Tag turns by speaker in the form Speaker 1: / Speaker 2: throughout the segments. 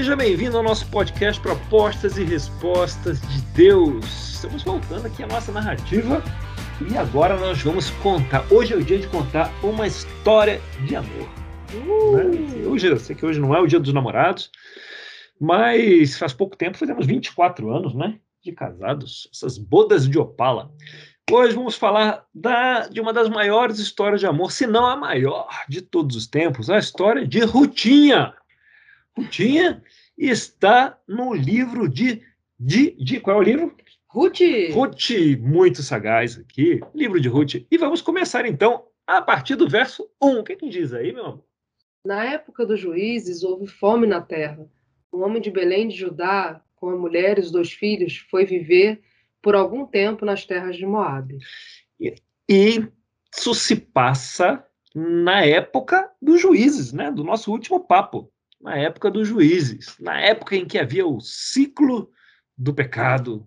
Speaker 1: Seja bem-vindo ao nosso podcast Propostas e Respostas de Deus. Estamos voltando aqui à nossa narrativa e agora nós vamos contar. Hoje é o dia de contar uma história de amor. Uh! Né? Hoje, eu sei que hoje não é o dia dos namorados, mas faz pouco tempo, fizemos 24 anos, né? De casados, essas bodas de opala. Hoje vamos falar da, de uma das maiores histórias de amor, se não a maior de todos os tempos, a história de Rutinha. Rutinha está no livro de, de, de qual é o livro?
Speaker 2: Ruth.
Speaker 1: Ruth, muito sagaz aqui, livro de Ruth. E vamos começar então a partir do verso 1. O que, que diz aí, meu amor?
Speaker 2: Na época dos juízes houve fome na terra. Um homem de Belém de Judá, com a mulher e os dois filhos, foi viver por algum tempo nas terras de Moabe.
Speaker 1: E, e isso se passa na época dos juízes, né? Do nosso último papo, na época dos juízes, na época em que havia o ciclo do pecado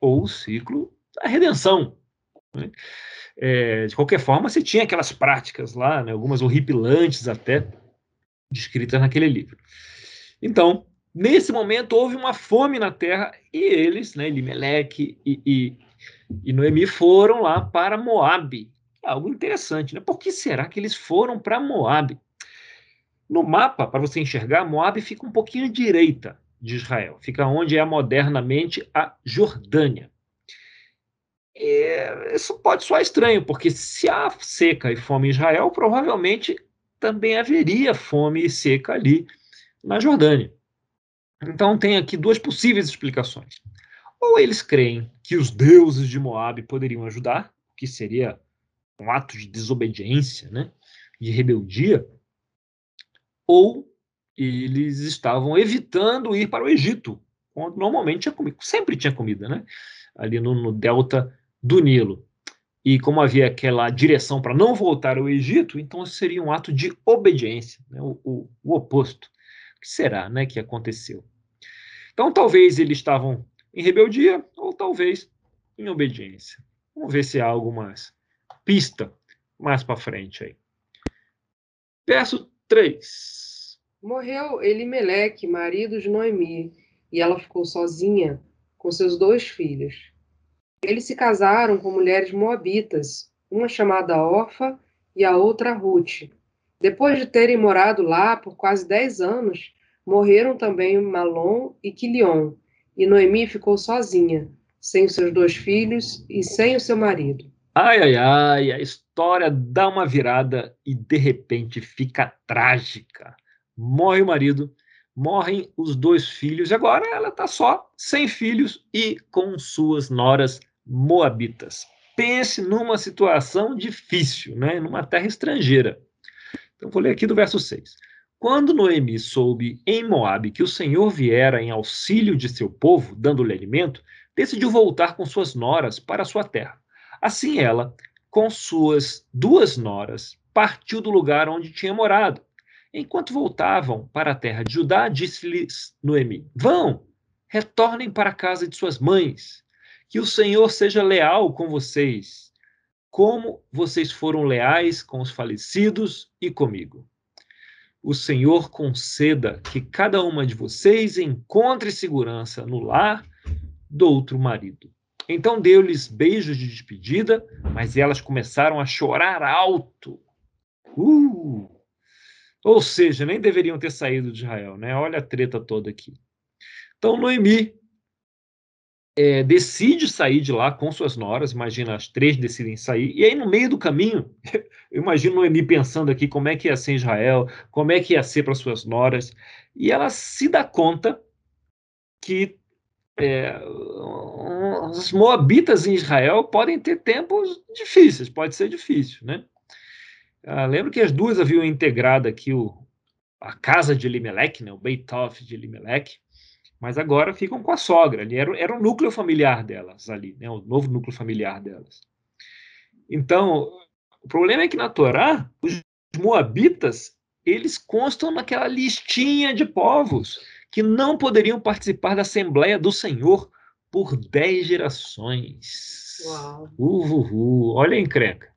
Speaker 1: ou o ciclo da redenção. Né? É, de qualquer forma, você tinha aquelas práticas lá, né, algumas horripilantes até, descritas naquele livro. Então, Nesse momento houve uma fome na terra e eles, né, Elimelec e, e, e Noemi, foram lá para Moabe. Algo interessante, né? Por que será que eles foram para Moabe? No mapa, para você enxergar, Moabe fica um pouquinho à direita de Israel, fica onde é modernamente a Jordânia. E isso pode soar estranho, porque se há seca e fome em Israel, provavelmente também haveria fome e seca ali na Jordânia. Então tem aqui duas possíveis explicações. Ou eles creem que os deuses de Moab poderiam ajudar, o que seria um ato de desobediência, né, de rebeldia, ou eles estavam evitando ir para o Egito, onde normalmente tinha comida, sempre tinha comida, né, ali no, no delta do Nilo. E como havia aquela direção para não voltar ao Egito, então seria um ato de obediência, né, o, o, o oposto. O que será né, que aconteceu? Então, talvez eles estavam em rebeldia ou talvez em obediência. Vamos ver se há algo mais. Pista mais para frente aí. Verso 3.
Speaker 2: Morreu Elimeleque, marido de Noemi, e ela ficou sozinha com seus dois filhos. Eles se casaram com mulheres moabitas, uma chamada Orfa e a outra Ruth. Depois de terem morado lá por quase dez anos, Morreram também Malom e Quilion, e Noemi ficou sozinha, sem seus dois filhos e sem o seu marido.
Speaker 1: Ai, ai, ai, a história dá uma virada e de repente fica trágica. Morre o marido, morrem os dois filhos, e agora ela está só, sem filhos e com suas noras moabitas. Pense numa situação difícil, né? numa terra estrangeira. Então, vou ler aqui do verso 6. Quando Noemi soube em Moabe que o Senhor viera em auxílio de seu povo, dando-lhe alimento, decidiu voltar com suas noras para sua terra. Assim ela, com suas duas noras, partiu do lugar onde tinha morado. Enquanto voltavam para a terra de Judá, disse-lhes Noemi: Vão, retornem para a casa de suas mães. Que o Senhor seja leal com vocês, como vocês foram leais com os falecidos e comigo o Senhor conceda que cada uma de vocês encontre segurança no lar do outro marido. Então deu-lhes beijos de despedida, mas elas começaram a chorar alto. Uh! Ou seja, nem deveriam ter saído de Israel, né? Olha a treta toda aqui. Então Noemi é, decide sair de lá com suas noras, imagina, as três decidem sair, e aí no meio do caminho, eu imagino Noemi pensando aqui como é que ia ser Israel, como é que ia ser para suas noras, e ela se dá conta que é, os moabitas em Israel podem ter tempos difíceis, pode ser difícil, né? Ah, lembro que as duas haviam integrado aqui o, a casa de Elimelech, né, o Beit de Elimelech, mas agora ficam com a sogra. Ali era, era o núcleo familiar delas ali, né? o novo núcleo familiar delas. Então, o problema é que na Torá, os moabitas, eles constam naquela listinha de povos que não poderiam participar da Assembleia do Senhor por dez gerações.
Speaker 2: Uau.
Speaker 1: Uh, uh, uh, olha a encrenca.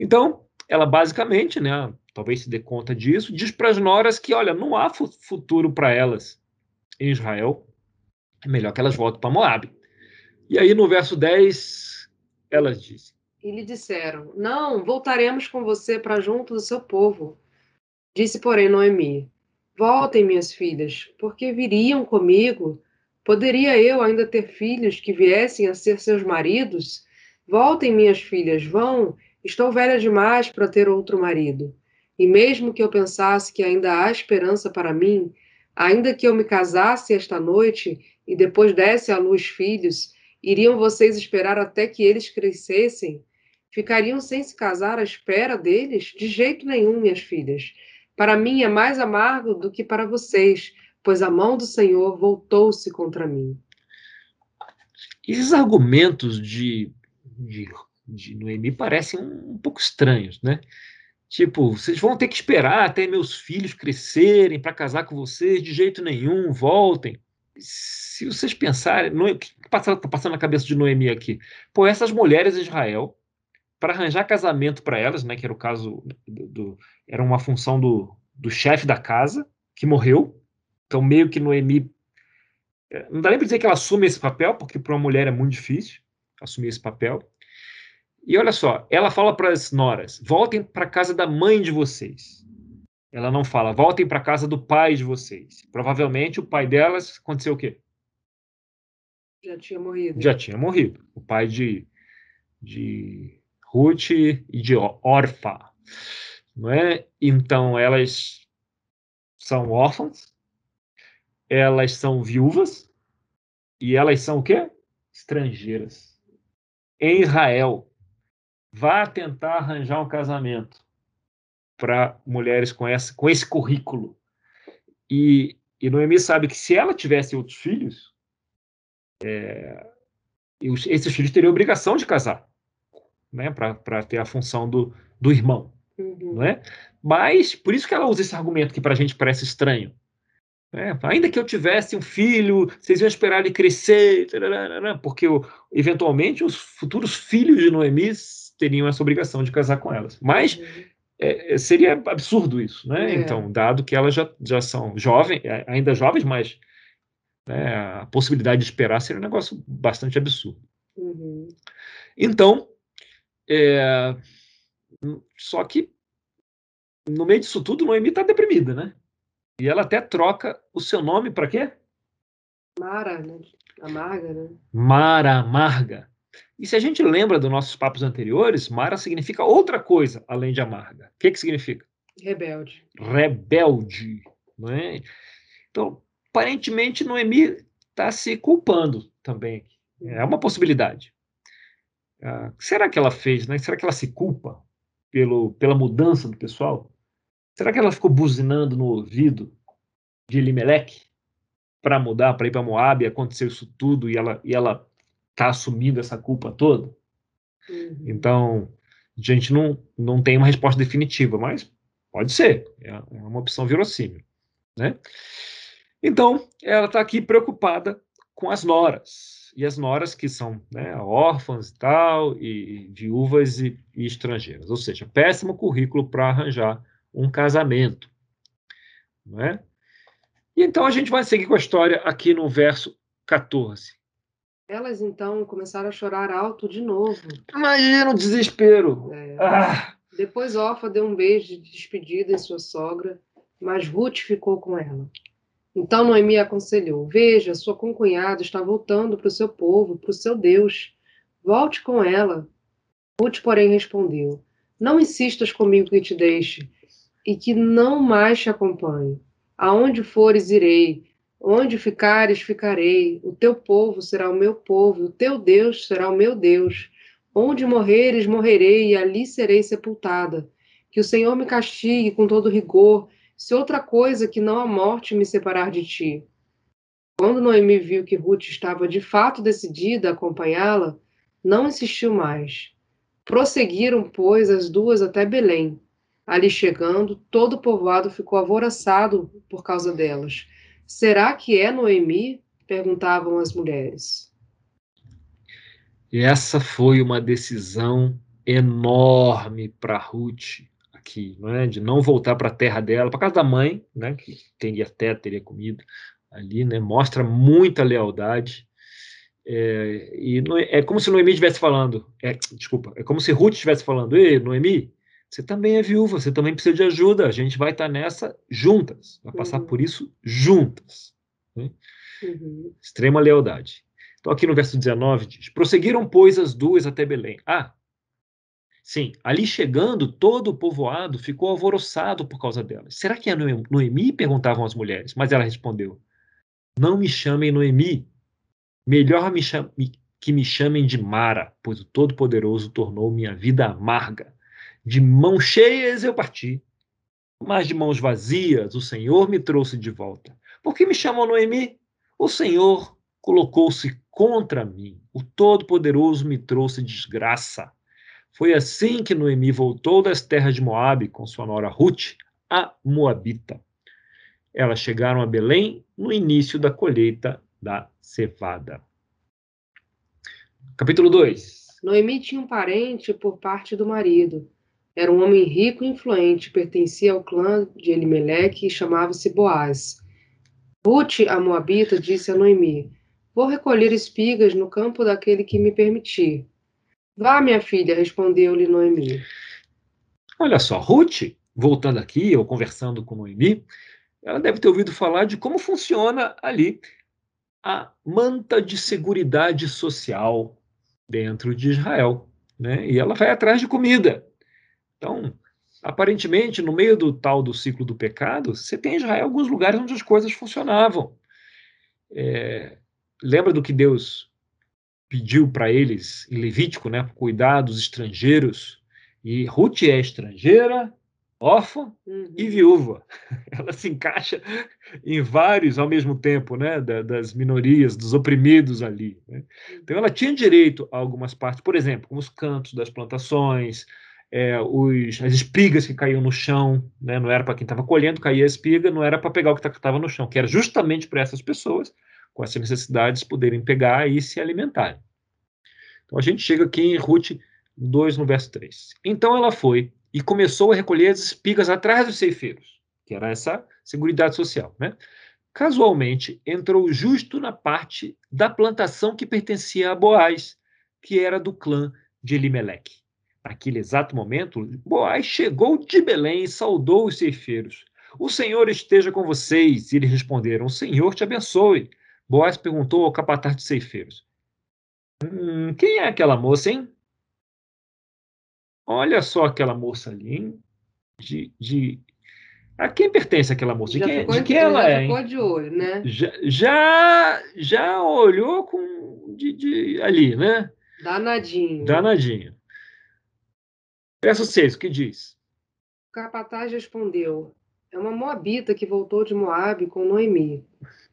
Speaker 1: Então, ela basicamente, né, talvez se dê conta disso, diz para as noras que, olha, não há futuro para elas em Israel, é melhor que elas voltem para Moab. E aí no verso 10, elas dizem:
Speaker 2: E lhe disseram: Não, voltaremos com você para junto do seu povo. Disse, porém, Noemi: Voltem, minhas filhas, porque viriam comigo. Poderia eu ainda ter filhos que viessem a ser seus maridos? Voltem, minhas filhas, vão. Estou velha demais para ter outro marido. E mesmo que eu pensasse que ainda há esperança para mim, ainda que eu me casasse esta noite e depois desse à luz filhos, iriam vocês esperar até que eles crescessem? Ficariam sem se casar à espera deles? De jeito nenhum, minhas filhas. Para mim é mais amargo do que para vocês, pois a mão do Senhor voltou-se contra mim.
Speaker 1: Esses argumentos de, de, de Noemi parecem um, pouco estranhos, né? Tipo, vocês vão ter que esperar até meus filhos crescerem para casar com vocês, de jeito nenhum, voltem. Se vocês pensarem, o que está passando na cabeça de Noemi aqui? Pô, essas mulheres de Israel, para arranjar casamento para elas, né, que era o caso do, do era uma função do, do chefe da casa, que morreu. Então, meio que Noemi. É, não dá nem para dizer que ela assume esse papel, porque para uma mulher é muito difícil assumir esse papel. E olha só, ela fala para as noras: voltem para a casa da mãe de vocês. Ela não fala, voltem para a casa do pai de vocês. Provavelmente o pai delas aconteceu o quê?
Speaker 2: Já tinha morrido.
Speaker 1: Já tinha morrido. O pai de, de Ruth e de Orfa. Não é? Então elas são órfãs, elas são viúvas e elas são o quê? Estrangeiras. Em Israel, vá tentar arranjar um casamento para mulheres com, essa, com esse currículo. E, e Noemi sabe que se ela tivesse outros filhos, é, esses filhos teriam obrigação de casar, né, para ter a função do, do irmão. Uhum. Não é? Mas, por isso que ela usa esse argumento que para a gente parece estranho. É, ainda que eu tivesse um filho, vocês iam esperar ele crescer, porque eventualmente os futuros filhos de Noemi teriam essa obrigação de casar com elas. Mas uhum. é, é, seria absurdo isso, né? É. Então, dado que elas já, já são jovens, é, ainda jovens, mas né, a possibilidade de esperar seria um negócio bastante absurdo. Uhum. Então, é, só que no meio disso tudo, Noemi está deprimida, né? E ela até troca o seu nome para quê?
Speaker 2: Mara, né? Amarga, né?
Speaker 1: Mara Amarga. E se a gente lembra dos nossos papos anteriores, Mara significa outra coisa além de amarga. O que, que significa?
Speaker 2: Rebelde.
Speaker 1: Rebelde. Não é? Então, aparentemente, Noemi está se culpando também. É uma possibilidade. Ah, será que ela fez? Né? Será que ela se culpa pelo, pela mudança do pessoal? Será que ela ficou buzinando no ouvido de Elimelech para mudar, para ir para Moab, e aconteceu isso tudo e ela, e ela está assumindo essa culpa toda? Uhum. Então, a gente não, não tem uma resposta definitiva, mas pode ser, é, é uma opção verossímil, né? Então, ela está aqui preocupada com as noras, e as noras que são né, órfãs e tal, e viúvas e, e estrangeiras, ou seja, péssimo currículo para arranjar um casamento, não é? E então a gente vai seguir com a história aqui no verso 14.
Speaker 2: Elas então começaram a chorar alto de novo.
Speaker 1: Imagina o desespero. É. Ah.
Speaker 2: Depois Orfa deu um beijo de despedida em sua sogra, mas Ruth ficou com ela. Então Noemi aconselhou: Veja, sua concunhada está voltando para o seu povo, para o seu Deus. Volte com ela. Ruth, porém, respondeu: Não insistas comigo que te deixe e que não mais te acompanhe. Aonde fores, irei, Onde ficares, ficarei. O teu povo será o meu povo, o teu Deus será o meu Deus. Onde morreres, morrerei, e ali serei sepultada. Que o Senhor me castigue com todo rigor, se outra coisa que não a morte me separar de ti. Quando Noemi viu que Ruth estava de fato decidida a acompanhá-la, não insistiu mais. Prosseguiram, pois, as duas até Belém. Ali chegando, todo o povoado ficou alvoroçado por causa delas Será que é Noemi? perguntavam as mulheres.
Speaker 1: E essa foi uma decisão enorme para Ruth aqui, não é? De não voltar para a terra dela, para casa da mãe, né? Que teria até teria comida, ali, né? Mostra muita lealdade. É, e é como se Noemi estivesse falando, é, desculpa, é como se Ruth estivesse falando, ei, Noemi, você também é viúva, você também precisa de ajuda, a gente vai estar nessa juntas, vai passar uhum. por isso juntas. Né? Uhum. Extrema lealdade. Então, aqui no verso 19 diz: Prosseguiram, pois, as duas até Belém. Ah, sim, ali chegando, todo o povoado ficou alvoroçado por causa delas. Será que é Noemi? perguntavam as mulheres. Mas ela respondeu: Não me chamem Noemi, melhor me chame, que me chamem de Mara, pois o Todo-Poderoso tornou minha vida amarga. De mãos cheias eu parti, mas de mãos vazias o Senhor me trouxe de volta. Por que me chamam Noemi? O Senhor colocou-se contra mim. O Todo-Poderoso me trouxe desgraça. Foi assim que Noemi voltou das terras de Moabe com sua nora Ruth, a Moabita. Elas chegaram a Belém no início da colheita da cevada. Capítulo 2.
Speaker 2: Noemi tinha um parente por parte do marido. Era um homem rico e influente, pertencia ao clã de Elimeleque e chamava-se Boaz. Ruth, a Moabita, disse a Noemi: Vou recolher espigas no campo daquele que me permitir. Vá, minha filha, respondeu-lhe Noemi.
Speaker 1: Olha só, Ruth, voltando aqui, ou conversando com Noemi, ela deve ter ouvido falar de como funciona ali a manta de seguridade social dentro de Israel. Né? E ela vai atrás de comida. Então, aparentemente, no meio do tal do ciclo do pecado, você tem em Israel alguns lugares onde as coisas funcionavam. É, lembra do que Deus pediu para eles em Levítico, né, cuidar dos estrangeiros? E Ruth é estrangeira, órfã uhum. e viúva. Ela se encaixa em vários ao mesmo tempo, né, das minorias, dos oprimidos ali. Né? Então ela tinha direito a algumas partes, por exemplo, como os cantos das plantações, é, os, as espigas que caíam no chão, né, não era para quem estava colhendo, caía a espiga, não era para pegar o que estava no chão, que era justamente para essas pessoas com essas necessidades poderem pegar e se alimentarem. Então a gente chega aqui em Ruth 2, no verso 3. Então ela foi e começou a recolher as espigas atrás dos ceifeiros, que era essa seguridade social. Né? Casualmente, entrou justo na parte da plantação que pertencia a Boaz, que era do clã de Elimeleque. Naquele exato momento, Boaz chegou de Belém e saudou os ceifeiros. O Senhor esteja com vocês. E eles responderam: O Senhor te abençoe. Boaz perguntou ao capataz de ceifeiros: hum, Quem é aquela moça, hein? Olha só aquela moça ali, hein? De, de... A quem pertence aquela moça? De quem, de quem ela é?
Speaker 2: Ficou de olho, né?
Speaker 1: Já, já, já olhou com de, de, ali, né?
Speaker 2: Danadinho.
Speaker 1: Danadinho. Verso 6, o que diz?
Speaker 2: O capataz respondeu: É uma moabita que voltou de Moabe com Noemi.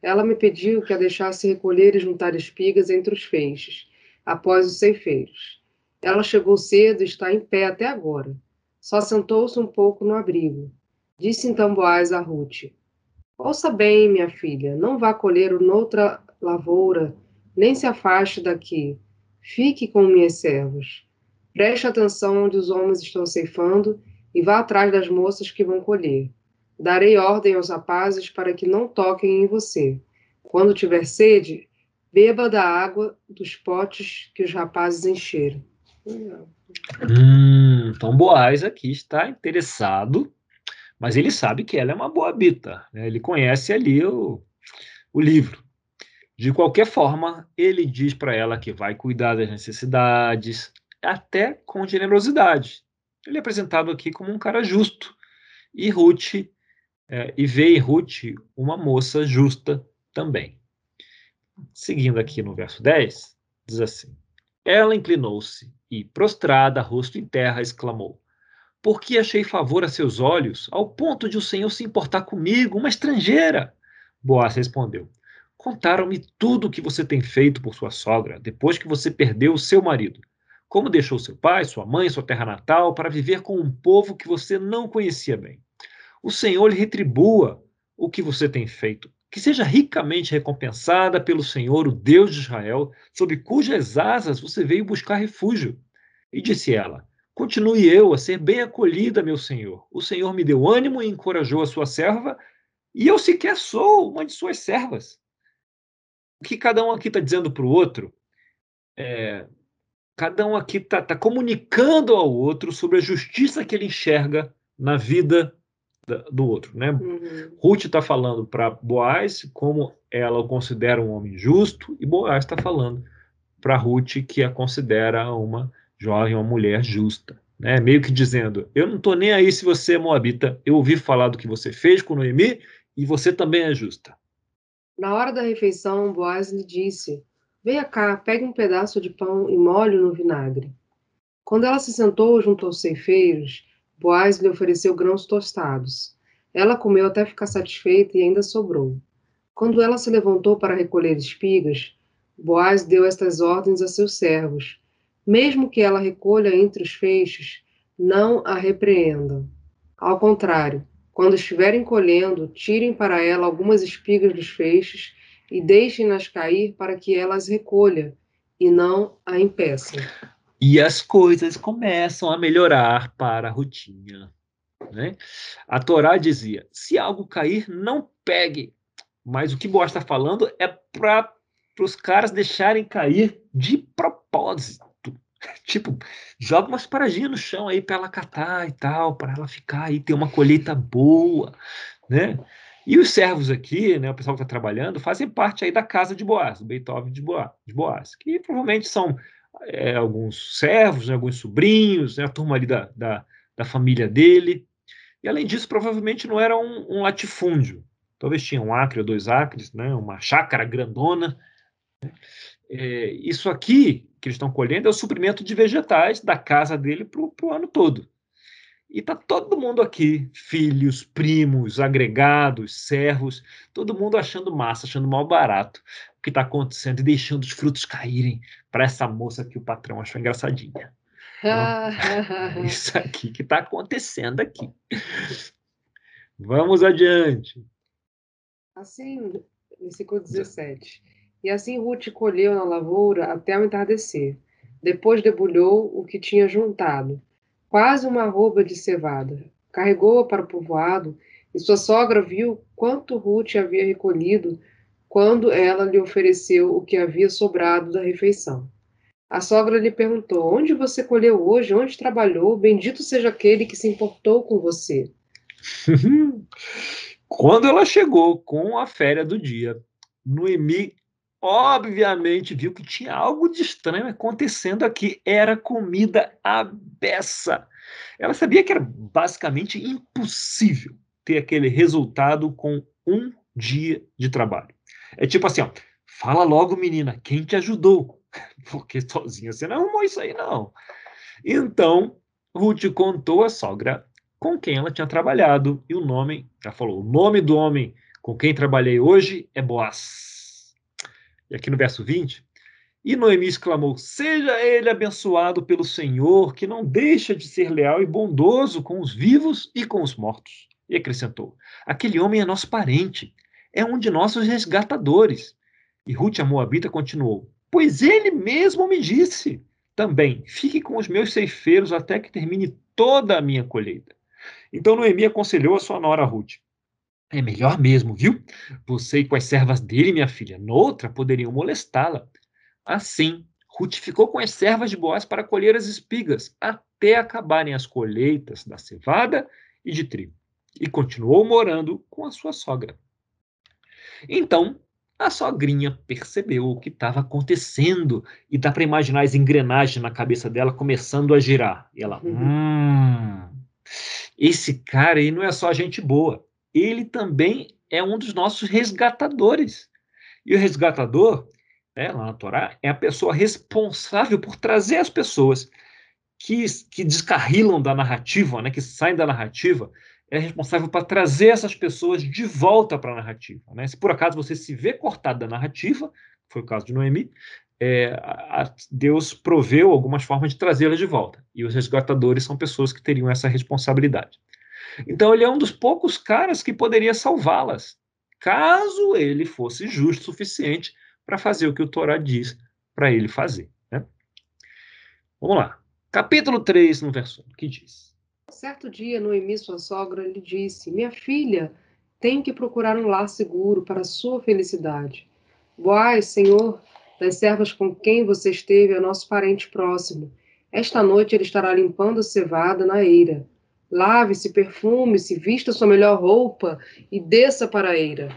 Speaker 2: Ela me pediu que a deixasse recolher e juntar espigas entre os feixes, após os ceifeiros. Ela chegou cedo e está em pé até agora. Só sentou-se um pouco no abrigo. Disse então Boaz a Ruth: Ouça bem, minha filha, não vá colher noutra lavoura, nem se afaste daqui. Fique com minhas servas. Preste atenção onde os homens estão ceifando e vá atrás das moças que vão colher. Darei ordem aos rapazes para que não toquem em você. Quando tiver sede, beba da água dos potes que os rapazes encheram.
Speaker 1: Hum, então Boaz aqui está interessado, mas ele sabe que ela é uma boa bita. Né? Ele conhece ali o, o livro. De qualquer forma, ele diz para ela que vai cuidar das necessidades, até com generosidade. Ele é apresentado aqui como um cara justo. E Ruth é, e vê em Ruth uma moça justa também. Seguindo aqui no verso 10, diz assim: Ela inclinou-se e, prostrada, rosto em terra, exclamou: Por que achei favor a seus olhos, ao ponto de o Senhor se importar comigo, uma estrangeira? Boaz respondeu: Contaram-me tudo o que você tem feito por sua sogra, depois que você perdeu o seu marido. Como deixou seu pai, sua mãe, sua terra natal, para viver com um povo que você não conhecia bem o Senhor lhe retribua o que você tem feito. Que seja ricamente recompensada pelo Senhor, o Deus de Israel, sob cujas asas você veio buscar refúgio. E disse ela: Continue eu a ser bem acolhida, meu Senhor. O Senhor me deu ânimo e encorajou a sua serva, E eu sequer sou uma de suas servas. O que cada um aqui está dizendo para o outro, é, cada um aqui está tá comunicando ao outro sobre a justiça que ele enxerga na vida da, do outro. Né? Uhum. Ruth está falando para Boaz como ela o considera um homem justo, e Boaz está falando para Ruth que a considera uma jovem, uma mulher justa. Né? Meio que dizendo: Eu não estou nem aí se você é moabita, eu ouvi falar do que você fez com Noemi e você também é justa.
Speaker 2: Na hora da refeição, Boaz lhe disse: Venha cá, pegue um pedaço de pão e molhe no vinagre. Quando ela se sentou junto aos ceifeiros, Boaz lhe ofereceu grãos tostados. Ela comeu até ficar satisfeita e ainda sobrou. Quando ela se levantou para recolher espigas, Boaz deu estas ordens a seus servos: Mesmo que ela recolha entre os feixes, não a repreendam. Ao contrário, quando estiverem colhendo, tirem para ela algumas espigas dos feixes e deixem-nas cair para que elas recolha, e não a impeçam.
Speaker 1: E as coisas começam a melhorar para a rotina. Né? A Torá dizia: se algo cair, não pegue. Mas o que Boaz está falando é para os caras deixarem cair de propósito. Tipo, joga umas paradinhas no chão aí para ela catar e tal, para ela ficar aí, ter uma colheita boa, né? E os servos aqui, né, o pessoal que está trabalhando, fazem parte aí da casa de Boaz, do Beethoven de Boaz, de Boaz que provavelmente são é, alguns servos, né, alguns sobrinhos, né, a turma ali da, da, da, família dele. E além disso, provavelmente não era um, um, latifúndio. Talvez tinha um acre ou dois acres, né, uma chácara grandona. Né. É, isso aqui que eles estão colhendo é o suprimento de vegetais da casa dele para o ano todo. E está todo mundo aqui, filhos, primos, agregados, servos, todo mundo achando massa, achando mal barato o que está acontecendo e deixando os frutos caírem para essa moça que o patrão achou engraçadinha. Então, isso aqui que está acontecendo aqui. Vamos adiante.
Speaker 2: Assim, versículo 17. E assim Ruth colheu na lavoura até o entardecer. Depois debulhou o que tinha juntado quase uma arroba de cevada. Carregou-a para o povoado e sua sogra viu quanto Ruth havia recolhido quando ela lhe ofereceu o que havia sobrado da refeição. A sogra lhe perguntou: Onde você colheu hoje? Onde trabalhou? Bendito seja aquele que se importou com você.
Speaker 1: Quando ela chegou com a férias do dia, Noemi obviamente viu que tinha algo de estranho acontecendo aqui. Era comida à beça. Ela sabia que era basicamente impossível ter aquele resultado com um dia de trabalho. É tipo assim, ó, fala logo, menina, quem te ajudou? Porque sozinha você não arrumou isso aí, não. Então, Ruth contou à sogra com quem ela tinha trabalhado e o nome, ela falou, o nome do homem com quem trabalhei hoje é Boaz. E aqui no verso 20, e Noemi exclamou: Seja ele abençoado pelo Senhor, que não deixa de ser leal e bondoso com os vivos e com os mortos. E acrescentou: Aquele homem é nosso parente, é um de nossos resgatadores. E Ruth, a Moabita, continuou: Pois ele mesmo me disse também: Fique com os meus ceifeiros até que termine toda a minha colheita. Então Noemi aconselhou a sua nora Ruth: é melhor mesmo, viu? Você e com as servas dele, minha filha, noutra poderiam molestá-la. Assim, Ruth ficou com as servas de Boaz para colher as espigas, até acabarem as colheitas da cevada e de trigo, e continuou morando com a sua sogra. Então, a sogrinha percebeu o que estava acontecendo e dá para imaginar as engrenagens na cabeça dela começando a girar. E ela, uhum. hum, esse cara aí não é só gente boa ele também é um dos nossos resgatadores. E o resgatador, né, lá na Torá, é a pessoa responsável por trazer as pessoas que, que descarrilam da narrativa, né, que saem da narrativa, é responsável para trazer essas pessoas de volta para a narrativa. Né? Se por acaso você se vê cortado da narrativa, foi o caso de Noemi, é, a, Deus proveu algumas formas de trazê-las de volta. E os resgatadores são pessoas que teriam essa responsabilidade. Então ele é um dos poucos caras que poderia salvá-las, caso ele fosse justo o suficiente para fazer o que o Torá diz para ele fazer. Né? Vamos lá. Capítulo 3, no verso 1, que diz.
Speaker 2: Certo dia, Noemi, sua sogra, lhe disse: Minha filha, tem que procurar um lar seguro para sua felicidade. Boaz, senhor das servas com quem você esteve, é nosso parente próximo. Esta noite ele estará limpando a cevada na eira. Lave-se, perfume-se, vista sua melhor roupa e desça para a eira.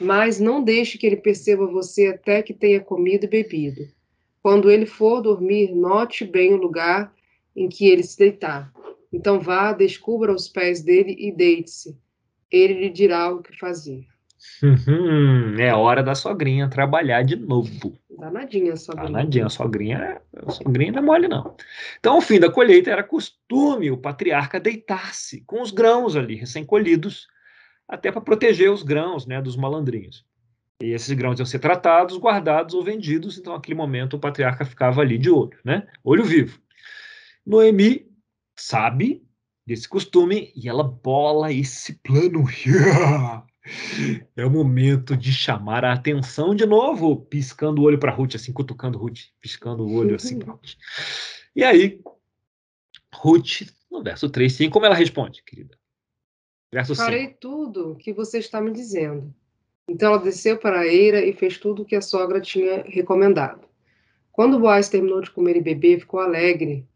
Speaker 2: Mas não deixe que ele perceba você até que tenha comido e bebido. Quando ele for dormir, note bem o lugar em que ele se deitar. Então vá, descubra os pés dele e deite-se. Ele lhe dirá o que fazer.
Speaker 1: Uhum, é hora da sogrinha trabalhar de novo.
Speaker 2: Danadinha a sogrinha.
Speaker 1: Danadinha, a sogrinha, a sogrinha não é mole, não. Então, ao fim da colheita, era costume o patriarca deitar-se com os grãos ali, recém-colhidos, até para proteger os grãos né, dos malandrinhos. E esses grãos iam ser tratados, guardados ou vendidos, então, naquele momento, o patriarca ficava ali de olho, né? Olho vivo. Noemi sabe desse costume e ela bola esse plano. É o momento de chamar a atenção de novo, piscando o olho para Ruth, assim, cutucando Ruth, piscando o olho assim para Ruth. E aí, Ruth, no verso 3, sim, como ela responde, querida?
Speaker 2: Verso Farei 5. tudo que você está me dizendo. Então ela desceu para a eira e fez tudo o que a sogra tinha recomendado. Quando Boaz terminou de comer e beber, ficou alegre.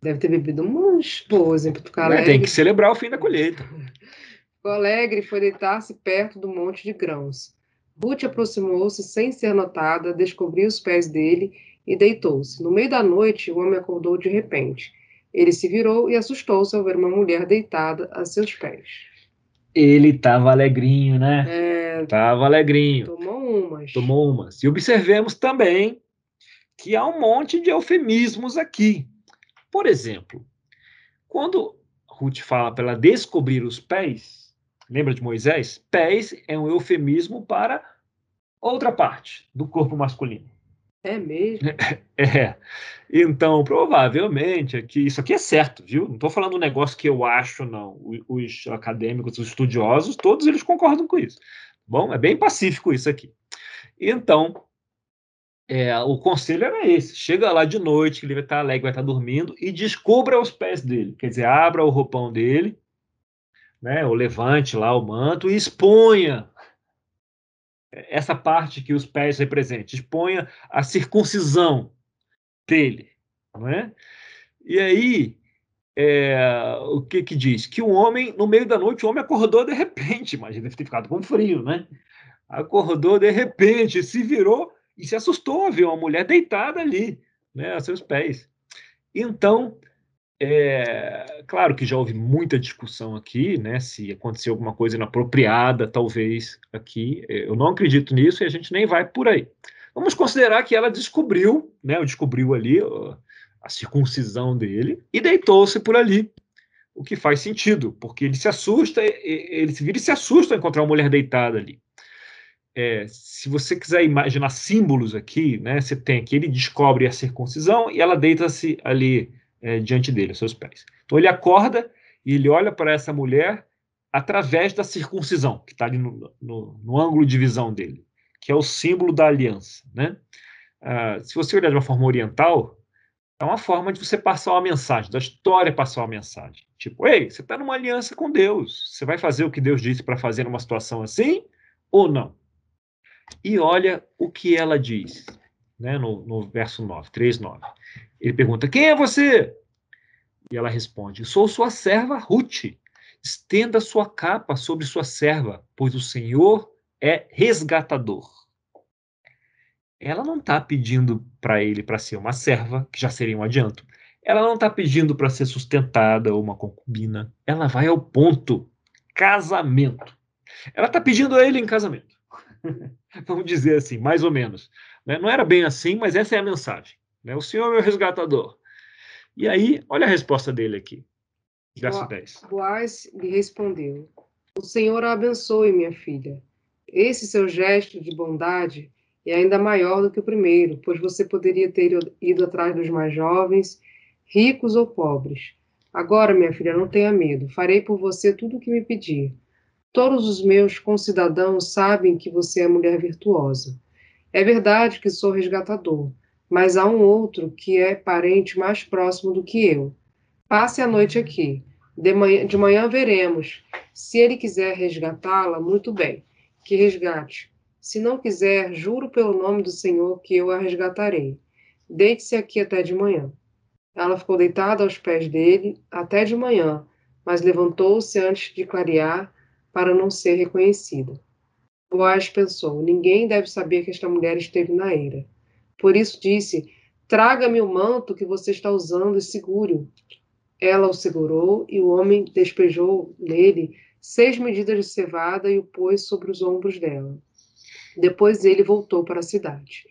Speaker 2: Deve ter bebido umas boas, hein, para ficar alegre.
Speaker 1: Tem que celebrar o fim da colheita.
Speaker 2: Ficou alegre e foi deitar-se perto do monte de grãos. Ruth aproximou-se sem ser notada, descobriu os pés dele e deitou-se. No meio da noite, o homem acordou de repente. Ele se virou e assustou-se ao ver uma mulher deitada a seus pés.
Speaker 1: Ele estava alegrinho, né?
Speaker 2: É,
Speaker 1: Tava alegrinho.
Speaker 2: tomou umas.
Speaker 1: Tomou umas. E observemos também que há um monte de eufemismos aqui. Por exemplo, quando Ruth fala para ela descobrir os pés, Lembra de Moisés? Pés é um eufemismo para outra parte do corpo masculino.
Speaker 2: É mesmo?
Speaker 1: É. Então, provavelmente, aqui, isso aqui é certo, viu? Não estou falando um negócio que eu acho, não. Os acadêmicos, os estudiosos, todos eles concordam com isso. Bom, é bem pacífico isso aqui. Então, é, o conselho era esse: chega lá de noite, ele vai estar alegre, vai estar dormindo, e descubra os pés dele. Quer dizer, abra o roupão dele né, o levante lá o manto e exponha essa parte que os pés representam, exponha a circuncisão dele, não é? E aí, é, o que que diz? Que o homem, no meio da noite, o homem acordou de repente, deve ter ficado com frio, né? Acordou de repente, se virou e se assustou ver uma mulher deitada ali, né, a seus pés. Então, é, claro que já houve muita discussão aqui, né? Se aconteceu alguma coisa inapropriada, talvez aqui. É, eu não acredito nisso e a gente nem vai por aí. Vamos considerar que ela descobriu, né? Descobriu ali a circuncisão dele e deitou-se por ali. O que faz sentido, porque ele se assusta, ele se vira e se assusta ao encontrar uma mulher deitada ali. É, se você quiser imaginar símbolos aqui, né? Você tem aqui, ele descobre a circuncisão e ela deita-se ali é, diante dele, aos seus pés. Então ele acorda e ele olha para essa mulher através da circuncisão, que está ali no, no, no, ângulo de visão dele, que é o símbolo da aliança. Né? Ah, se você olhar de uma forma oriental, é uma forma de você passar uma mensagem, da história passar uma mensagem. Tipo, ei, você está numa aliança com Deus. Você vai fazer o que Deus disse para fazer numa situação assim ou não? E olha o que ela diz, né, no, no verso 9, 3, 9. Ele pergunta: Quem é você? E ela responde: Sou sua serva Ruth. Estenda sua capa sobre sua serva, pois o Senhor é resgatador. Ela não está pedindo para ele para ser uma serva, que já seria um adianto. Ela não está pedindo para ser sustentada ou uma concubina. Ela vai ao ponto: casamento. Ela está pedindo a ele em casamento. Vamos dizer assim, mais ou menos. Né? Não era bem assim, mas essa é a mensagem. Né? O Senhor é meu resgatador. E aí, olha a resposta dele aqui. Verso 10.
Speaker 2: Boaz lhe respondeu: O Senhor a abençoe, minha filha. Esse seu gesto de bondade é ainda maior do que o primeiro, pois você poderia ter ido atrás dos mais jovens, ricos ou pobres. Agora, minha filha, não tenha medo. Farei por você tudo o que me pedir. Todos os meus concidadãos sabem que você é mulher virtuosa. É verdade que sou resgatador, mas há um outro que é parente mais próximo do que eu. Passe a noite aqui. De manhã, de manhã veremos. Se ele quiser resgatá-la, muito bem, que resgate. Se não quiser, juro pelo nome do Senhor que eu a resgatarei. Deite-se aqui até de manhã. Ela ficou deitada aos pés dele até de manhã, mas levantou-se antes de clarear para não ser reconhecida. Boaz pensou: ninguém deve saber que esta mulher esteve na eira. Por isso disse: Traga-me o manto que você está usando e segure-o. Ela o segurou e o homem despejou nele seis medidas de cevada e o pôs sobre os ombros dela. Depois ele voltou para a cidade.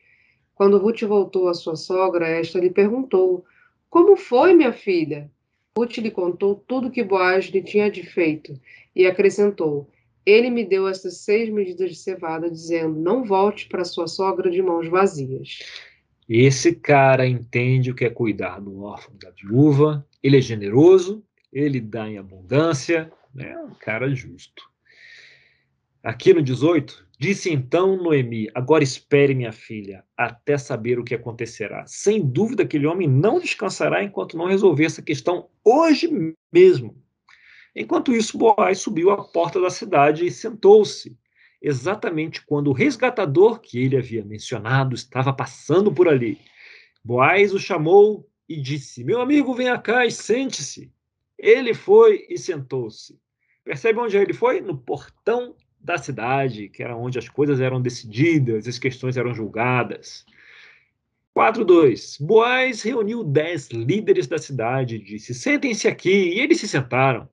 Speaker 2: Quando Ruth voltou à sua sogra, esta lhe perguntou: Como foi, minha filha? Ruth lhe contou tudo que Boaz lhe tinha feito e acrescentou: Ele me deu estas seis medidas de cevada, dizendo: Não volte para sua sogra de mãos vazias.
Speaker 1: Esse cara entende o que é cuidar do órfão da viúva, ele é generoso, ele dá em abundância, é um cara justo. Aqui no 18, disse então Noemi: Agora espere, minha filha, até saber o que acontecerá. Sem dúvida, aquele homem não descansará enquanto não resolver essa questão hoje mesmo. Enquanto isso, Boaz subiu à porta da cidade e sentou-se exatamente quando o resgatador que ele havia mencionado estava passando por ali. Boaz o chamou e disse: Meu amigo, venha cá e sente-se. Ele foi e sentou-se. Percebe onde ele foi? No portão da cidade, que era onde as coisas eram decididas, as questões eram julgadas. 4.2. Boaz reuniu dez líderes da cidade e disse: Sentem-se aqui. E eles se sentaram.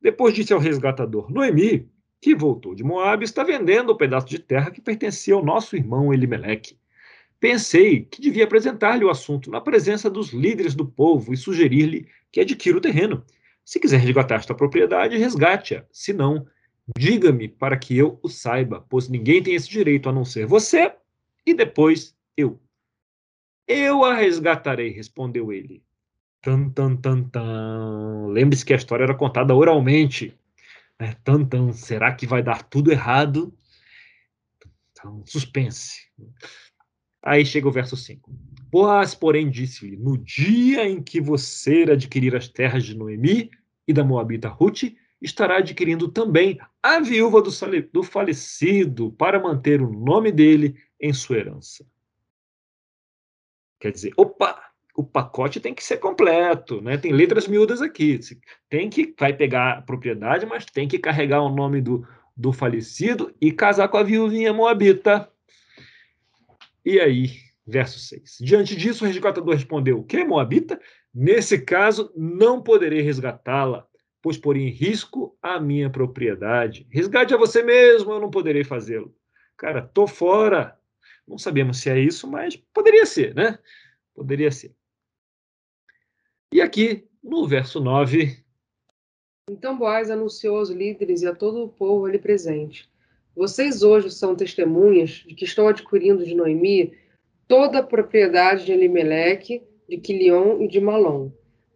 Speaker 1: Depois disse ao resgatador: Noemi, que voltou de Moab, está vendendo o pedaço de terra que pertencia ao nosso irmão Elimeleque. Pensei que devia apresentar-lhe o assunto na presença dos líderes do povo e sugerir-lhe que adquira o terreno. Se quiser resgatar esta propriedade, resgate-a. Se não, diga-me para que eu o saiba, pois ninguém tem esse direito a não ser você e depois eu. Eu a resgatarei, respondeu ele. Tan, tan, tan, tan. Lembre-se que a história era contada oralmente. Né? Tan, tan. Será que vai dar tudo errado? Então, suspense. Aí chega o verso 5. Boaz, porém, disse-lhe: No dia em que você adquirir as terras de Noemi e da Moabita Ruth, estará adquirindo também a viúva do, do falecido para manter o nome dele em sua herança. Quer dizer, opa, o pacote tem que ser completo, né? Tem letras miúdas aqui. Tem que vai pegar a propriedade, mas tem que carregar o nome do, do falecido e casar com a viuvinha moabita. E aí, verso 6. Diante disso, o resgatador respondeu: Que moabita? Nesse caso, não poderei resgatá-la, pois por em risco a minha propriedade. Resgate a você mesmo, eu não poderei fazê-lo. Cara, tô fora. Não sabemos se é isso, mas poderia ser, né? Poderia ser. E aqui, no verso 9.
Speaker 2: Então Boaz anunciou aos líderes e a todo o povo ali presente: Vocês hoje são testemunhas de que estão adquirindo de Noemi toda a propriedade de Elimeleque, de Quilion e de Malom.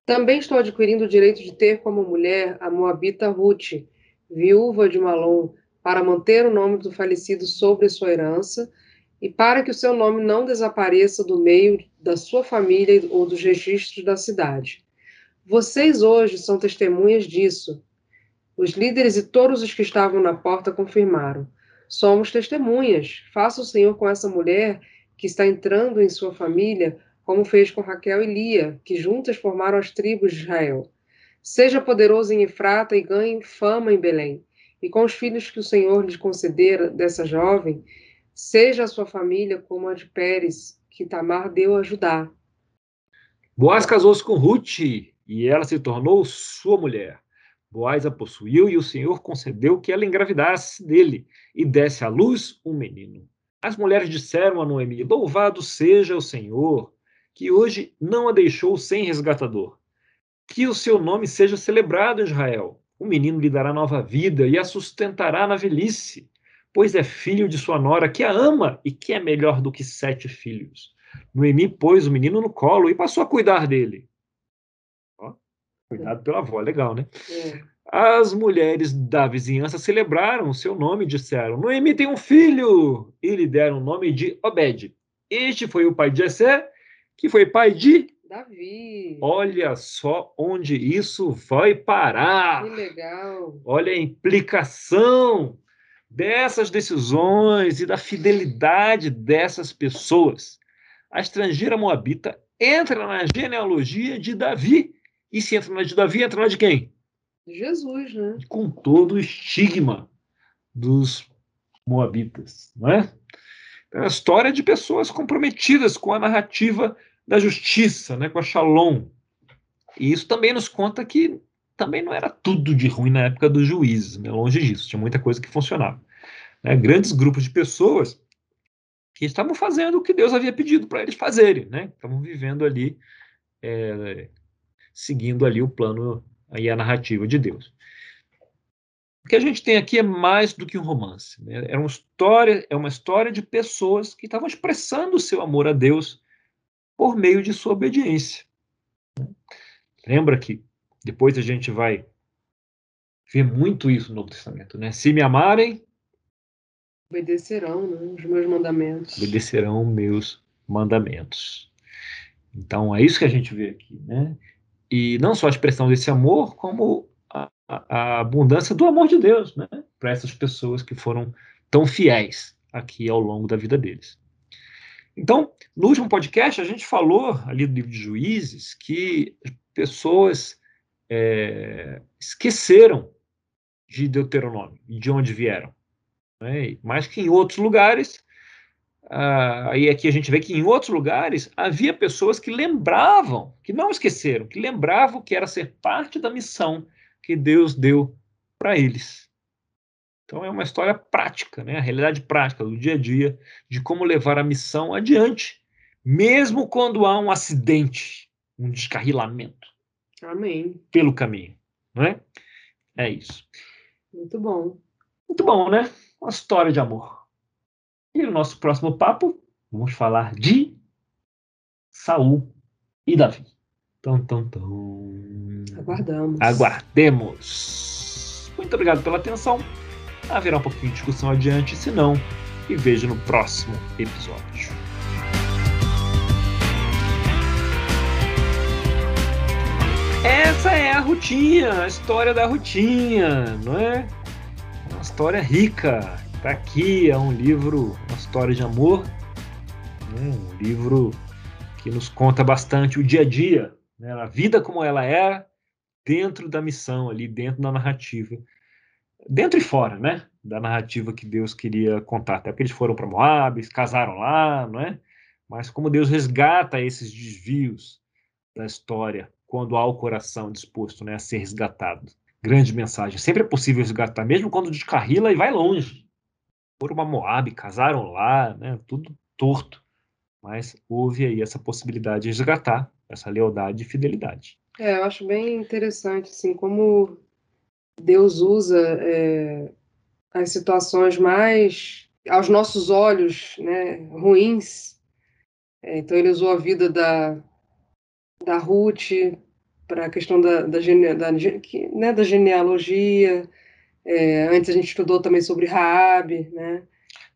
Speaker 2: Também estou adquirindo o direito de ter como mulher a moabita Ruth, viúva de Malom, para manter o nome do falecido sobre sua herança e para que o seu nome não desapareça do meio da sua família ou dos registros da cidade. Vocês hoje são testemunhas disso. Os líderes e todos os que estavam na porta confirmaram: Somos testemunhas. Faça o Senhor com essa mulher que está entrando em sua família, como fez com Raquel e Lia, que juntas formaram as tribos de Israel. Seja poderoso em Efrata e ganhe fama em Belém. E com os filhos que o Senhor lhe concedera dessa jovem, Seja a sua família como a de Pérez, que Tamar deu a Judá.
Speaker 1: Boaz casou-se com Ruth e ela se tornou sua mulher. Boaz a possuiu e o Senhor concedeu que ela engravidasse dele e desse à luz um menino. As mulheres disseram a Noemi: Louvado seja o Senhor, que hoje não a deixou sem resgatador. Que o seu nome seja celebrado Israel. O menino lhe dará nova vida e a sustentará na velhice pois é filho de sua nora, que a ama e que é melhor do que sete filhos. Noemi pôs o menino no colo e passou a cuidar dele. Ó, cuidado pela avó, legal, né? É. As mulheres da vizinhança celebraram o seu nome e disseram: Noemi tem um filho! E lhe deram o nome de Obed. Este foi o pai de Jessé, que foi pai de
Speaker 2: Davi.
Speaker 1: Olha só onde isso vai parar.
Speaker 2: Que legal.
Speaker 1: Olha a implicação dessas decisões e da fidelidade dessas pessoas. A estrangeira moabita entra na genealogia de Davi. E se entra na de Davi, entra na de quem?
Speaker 2: Jesus, né?
Speaker 1: Com todo o estigma dos moabitas, não é? É a história de pessoas comprometidas com a narrativa da justiça, né, com a Shalom. E isso também nos conta que também não era tudo de ruim na época dos juízes, né, longe disso, tinha muita coisa que funcionava. Né, grandes grupos de pessoas que estavam fazendo o que Deus havia pedido para eles fazerem, né, estavam vivendo ali, é, seguindo ali o plano e a narrativa de Deus. O que a gente tem aqui é mais do que um romance. Né? É, uma história, é uma história de pessoas que estavam expressando o seu amor a Deus por meio de sua obediência. Lembra que depois a gente vai ver muito isso no Novo Testamento, né? Se me amarem,
Speaker 2: obedecerão né, os meus mandamentos.
Speaker 1: Obedecerão meus mandamentos. Então é isso que a gente vê aqui, né? E não só a expressão desse amor, como a, a abundância do amor de Deus, né? Para essas pessoas que foram tão fiéis aqui ao longo da vida deles. Então, no último podcast, a gente falou ali do livro de Juízes que pessoas é, esqueceram de Deuteronômio e de onde vieram. Né? Mas que em outros lugares, ah, aí aqui a gente vê que em outros lugares havia pessoas que lembravam, que não esqueceram, que lembravam que era ser parte da missão que Deus deu para eles. Então é uma história prática, né? a realidade prática do dia a dia, de como levar a missão adiante, mesmo quando há um acidente, um descarrilamento.
Speaker 2: Amém.
Speaker 1: Pelo caminho, não é? É isso.
Speaker 2: Muito bom.
Speaker 1: Muito bom, né? Uma história de amor. E no nosso próximo papo, vamos falar de Saul e Davi. Tão, tão, tão.
Speaker 2: Aguardamos.
Speaker 1: Aguardemos. Muito obrigado pela atenção haverá um pouquinho de discussão adiante, se não, e vejo no próximo episódio. Essa é a Rutinha, a história da Rutinha, não é? Uma história rica. Tá aqui, é um livro, uma história de amor, né? um livro que nos conta bastante o dia a dia, né? a vida como ela é dentro da missão ali, dentro da narrativa dentro e fora, né, da narrativa que Deus queria contar. Até porque eles foram para Moab, casaram lá, não é? Mas como Deus resgata esses desvios da história quando há o coração disposto, né, a ser resgatado. Grande mensagem. Sempre é possível resgatar, mesmo quando descarrila e vai longe. Foram para Moab, casaram lá, né, tudo torto. Mas houve aí essa possibilidade de resgatar essa lealdade e fidelidade.
Speaker 2: É, eu acho bem interessante, assim, como Deus usa é, as situações mais, aos nossos olhos, né, ruins. É, então, ele usou a vida da, da Ruth para a questão da, da, gene, da, né, da genealogia. É, antes a gente estudou também sobre Raabe, né?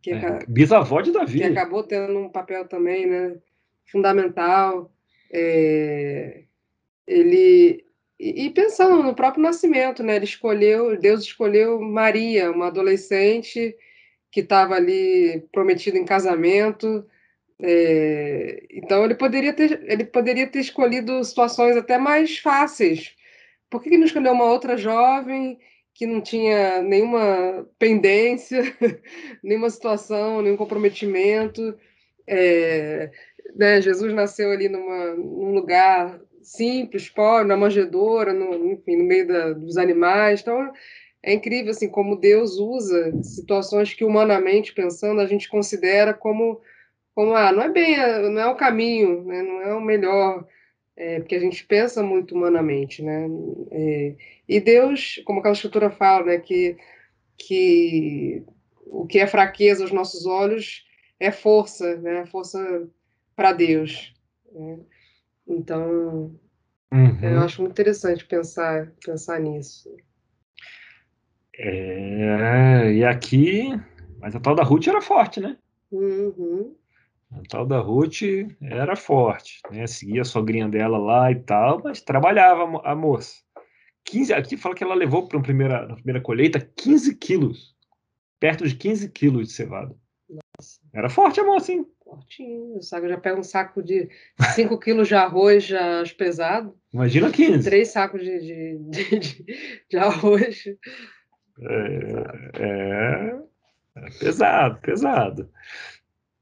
Speaker 1: Que, é, bisavó de Davi.
Speaker 2: Que acabou tendo um papel também, né? Fundamental. É, ele e, pensando no próprio nascimento, né? Ele escolheu, Deus escolheu Maria, uma adolescente que estava ali prometida em casamento. É, então ele poderia ter, ele poderia ter escolhido situações até mais fáceis. Por que, que não escolheu uma outra jovem que não tinha nenhuma pendência, nenhuma situação, nenhum comprometimento? É, né, Jesus nasceu ali numa, num lugar simples, pobre, na manjedoura, no, enfim, no meio da, dos animais. Então, é incrível assim como Deus usa situações que humanamente pensando a gente considera como como ah não é bem não é o caminho né? não é o melhor é, porque a gente pensa muito humanamente né é, e Deus como aquela escritura fala né que que o que é fraqueza aos nossos olhos é força né força para Deus né? Então, uhum. eu acho muito interessante pensar, pensar nisso.
Speaker 1: É, e aqui, mas a tal da Ruth era forte, né?
Speaker 2: Uhum.
Speaker 1: A tal da Ruth era forte, né? Seguia a sogrinha dela lá e tal, mas trabalhava a moça. 15, aqui fala que ela levou para primeira, na primeira colheita 15 quilos, perto de 15 quilos de cevada. Nossa. Era forte a moça, hein?
Speaker 2: Fortinho. Sabe, já pega um saco de 5 quilos de arroz já pesado.
Speaker 1: Imagina 15.
Speaker 2: Três sacos de, de, de, de arroz.
Speaker 1: É, é, é, pesado, pesado.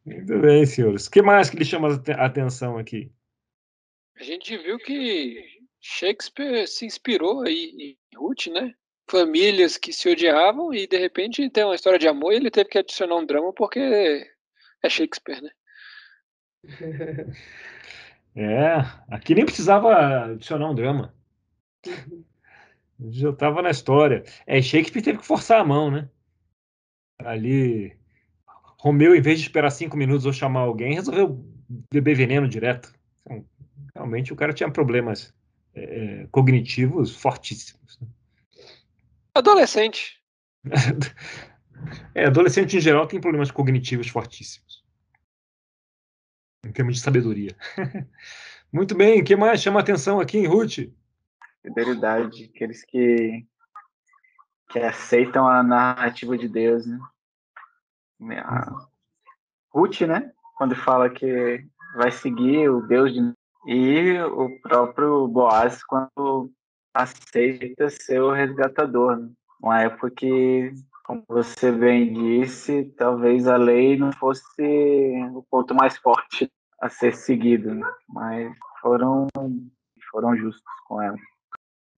Speaker 1: Muito bem, senhores. O que mais que lhe chama a atenção aqui?
Speaker 3: A gente viu que Shakespeare se inspirou aí em Ruth, né? Famílias que se odiavam e de repente tem uma história de amor e ele teve que adicionar um drama porque é Shakespeare, né?
Speaker 1: É, aqui nem precisava adicionar um drama. Já estava na história. É, Shakespeare teve que forçar a mão, né? Ali, Romeu, em vez de esperar cinco minutos ou chamar alguém, resolveu beber veneno direto. Então, realmente o cara tinha problemas é, é cognitivos fortíssimos. Né?
Speaker 3: Adolescente.
Speaker 1: é, adolescente em geral tem problemas cognitivos fortíssimos em termos de sabedoria. Muito bem, o que mais chama atenção aqui em Ruth?
Speaker 4: Fidelidade, aqueles que, que aceitam a narrativa de Deus, né? A Ruth, né? Quando fala que vai seguir o Deus de... E o próprio Boaz, quando aceita ser o resgatador. Né? Uma época que como você bem disse, talvez a lei não fosse o ponto mais forte a ser seguido, né? mas foram, foram justos com ela.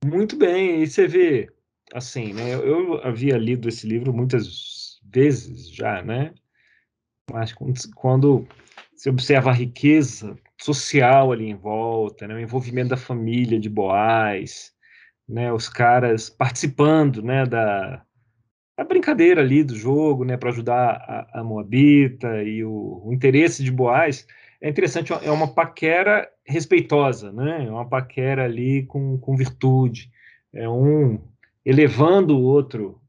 Speaker 1: Muito bem, e você vê, assim, né? Eu havia lido esse livro muitas vezes já, né? Mas quando você observa a riqueza social ali em volta, né? o envolvimento da família de Boaz, né? os caras participando né? da, a brincadeira ali do jogo, né, para ajudar a, a, Moabita e o, o, interesse de Boaz é interessante, é uma paquera respeitosa, né, é uma paquera ali com, com virtude, é um elevando o outro,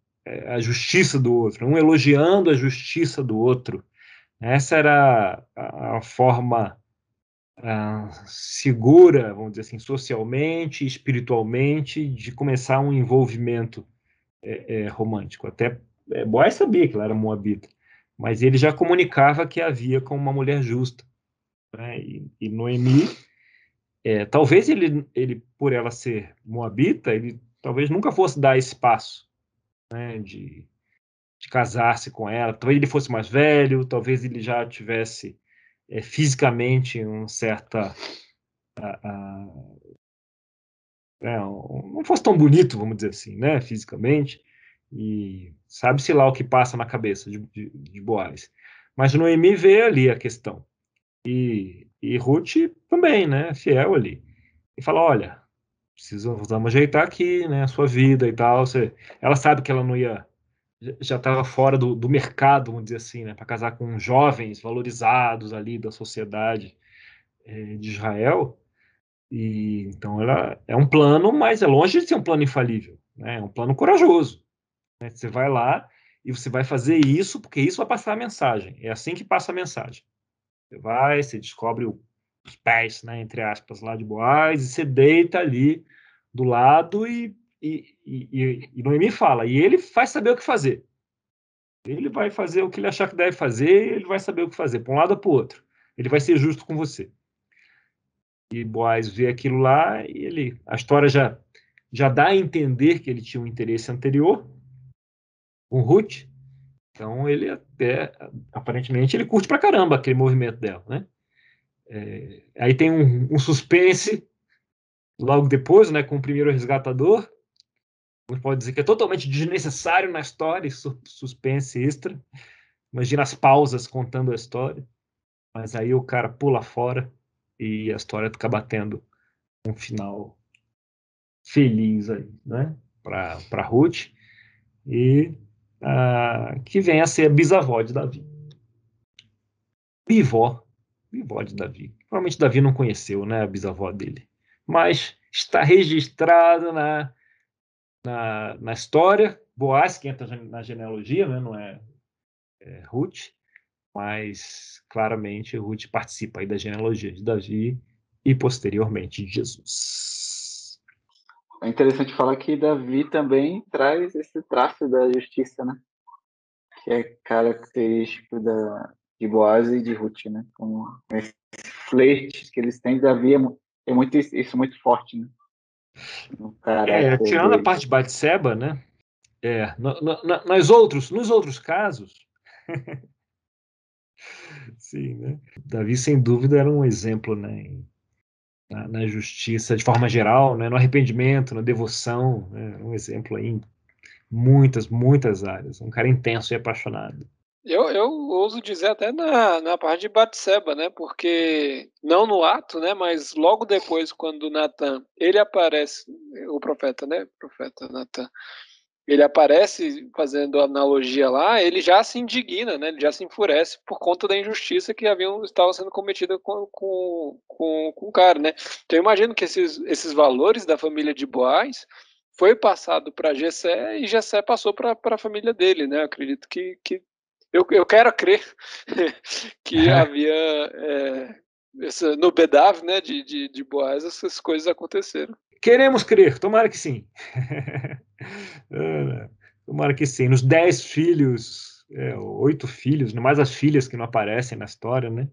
Speaker 1: a justiça do outro, um elogiando a justiça do outro. Essa era a, a forma a, segura, vamos dizer assim, socialmente, espiritualmente, de começar um envolvimento é, é, romântico. Até é, Boaz sabia que ela era moabita, mas ele já comunicava que havia com uma mulher justa. Né? E, e, Noemi, é, talvez ele, ele, por ela ser moabita, ele talvez nunca fosse dar espaço né, de, de casar-se com ela. Talvez ele fosse mais velho, talvez ele já tivesse é, fisicamente um certa é, não fosse tão bonito, vamos dizer assim, né, fisicamente, e sabe-se lá o que passa na cabeça de, de, de Boaz. Mas Noemi vê ali a questão. E, e Ruth também, né, fiel ali. E fala, olha, precisamos ajeitar aqui, né, a sua vida e tal. Você, ela sabe que ela não ia, já estava fora do, do mercado, vamos dizer assim, né, para casar com jovens valorizados ali da sociedade é, de Israel. E então ela é um plano, mas é longe de ser um plano infalível, né? É um plano corajoso. Né? Você vai lá e você vai fazer isso porque isso vai passar a mensagem. É assim que passa a mensagem. Você vai, você descobre os pés, né, entre aspas, lá de Boaz e você deita ali do lado e, e, e, e Noemi fala. E ele vai saber o que fazer. Ele vai fazer o que ele achar que deve fazer ele vai saber o que fazer, para um lado ou para o outro. Ele vai ser justo com você e Boaz vê aquilo lá e ele, a história já já dá a entender que ele tinha um interesse anterior com Ruth. Então ele até aparentemente ele curte pra caramba aquele movimento dela, né? É, aí tem um, um, suspense logo depois, né, com o primeiro resgatador. Você pode dizer que é totalmente desnecessário na história, suspense extra. Imagina as pausas contando a história. Mas aí o cara pula fora e a história acaba tendo um final feliz aí, né? Para Ruth e uh, que vem a ser a bisavó de Davi. Bivó, bivó de Davi. Provavelmente Davi não conheceu, né, a bisavó dele, mas está registrado na, na, na história. Boaz, que entra na genealogia, né, não é, é Ruth, mas claramente Ruth participa aí da genealogia de Davi e posteriormente de Jesus.
Speaker 4: É interessante falar que Davi também traz esse traço da justiça, né? Que é característico da, de Boaz e de Ruth, né? Com esse flerte que eles têm, Davi é, é muito isso muito forte, né?
Speaker 1: É, tirando a parte de Batseba, né? É, no, no, nas outros, nos outros casos, sim, né? Davi sem dúvida era um exemplo, né? Na, na, justiça de forma geral, né? No arrependimento, na devoção, né? um exemplo aí em muitas, muitas áreas. Um cara intenso e apaixonado.
Speaker 3: Eu, eu ouso dizer até na, na parte de Batseba, né? Porque não no ato, né? Mas logo depois, quando Natan ele aparece, o profeta, né? Profeta Natan, ele aparece fazendo analogia lá, ele já se indigna, né? Ele já se enfurece por conta da injustiça que haviam estava sendo cometida com, com, com, com o cara, né? Então eu imagino que esses, esses valores da família de Boaz foi passado para Gessé e Gessé passou para a família dele, né? Eu acredito que, que eu, eu quero crer que havia é, essa, no Bedav, né, de, de, de Boaz, essas coisas aconteceram.
Speaker 1: Queremos crer, tomara que sim. Ah, tomara que sim. Nos dez filhos, é, oito filhos, mais as filhas que não aparecem na história, né?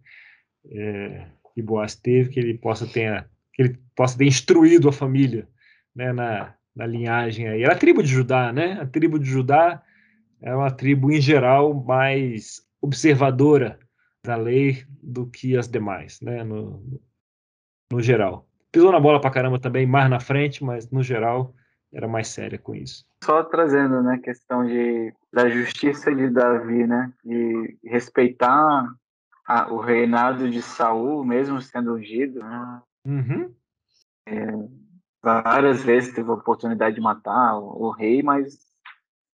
Speaker 1: É, que Boaz teve, que ele possa ter, que ele possa ter instruído a família, né, na, na linhagem aí. Era a tribo de Judá, né? A tribo de Judá é uma tribo, em geral, mais observadora da lei do que as demais, né? No, no geral. Pisou na bola pra caramba também, mais na frente, mas no geral era mais séria com isso.
Speaker 4: Só trazendo, né, questão de, da justiça de Davi, né, de respeitar a, o reinado de Saul, mesmo sendo ungido, né?
Speaker 1: Uhum.
Speaker 4: É, várias vezes teve a oportunidade de matar o, o rei, mas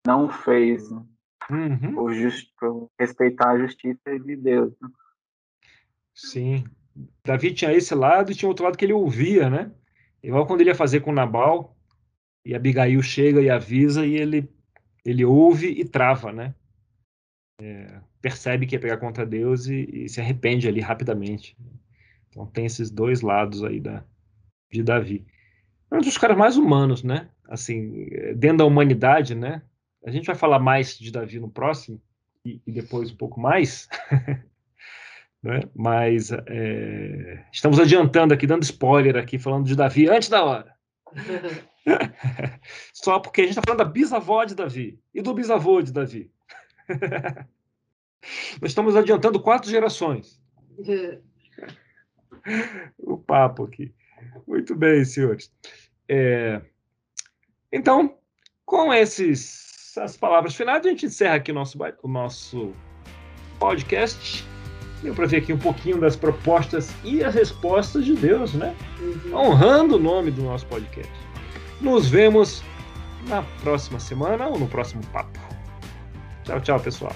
Speaker 4: não fez, né?
Speaker 1: uhum.
Speaker 4: por, just, por, respeitar a justiça de Deus. Né?
Speaker 1: Sim. Davi tinha esse lado e tinha outro lado que ele ouvia, né? Igual quando ele ia fazer com Nabal, e Abigail chega e avisa, e ele, ele ouve e trava, né? É, percebe que ia pegar contra Deus e, e, se arrepende ali rapidamente. Então tem esses dois lados aí da, de Davi. É um dos caras mais humanos, né? Assim, dentro da humanidade, né? A gente vai falar mais de Davi no próximo e, e depois um pouco mais, né? mas é, estamos adiantando aqui, dando spoiler aqui, falando de Davi antes da hora. Só porque a gente está falando da bisavó de Davi e do bisavô de Davi. Nós estamos adiantando quatro gerações. o papo aqui. Muito bem, senhores. É, então, com esses as palavras finais, a gente encerra aqui o nosso, o nosso podcast. Deu para ver aqui um pouquinho das propostas e as respostas de Deus, né? Uhum. Honrando o nome do nosso podcast. Nos vemos na próxima semana ou no próximo papo. Tchau, tchau, pessoal.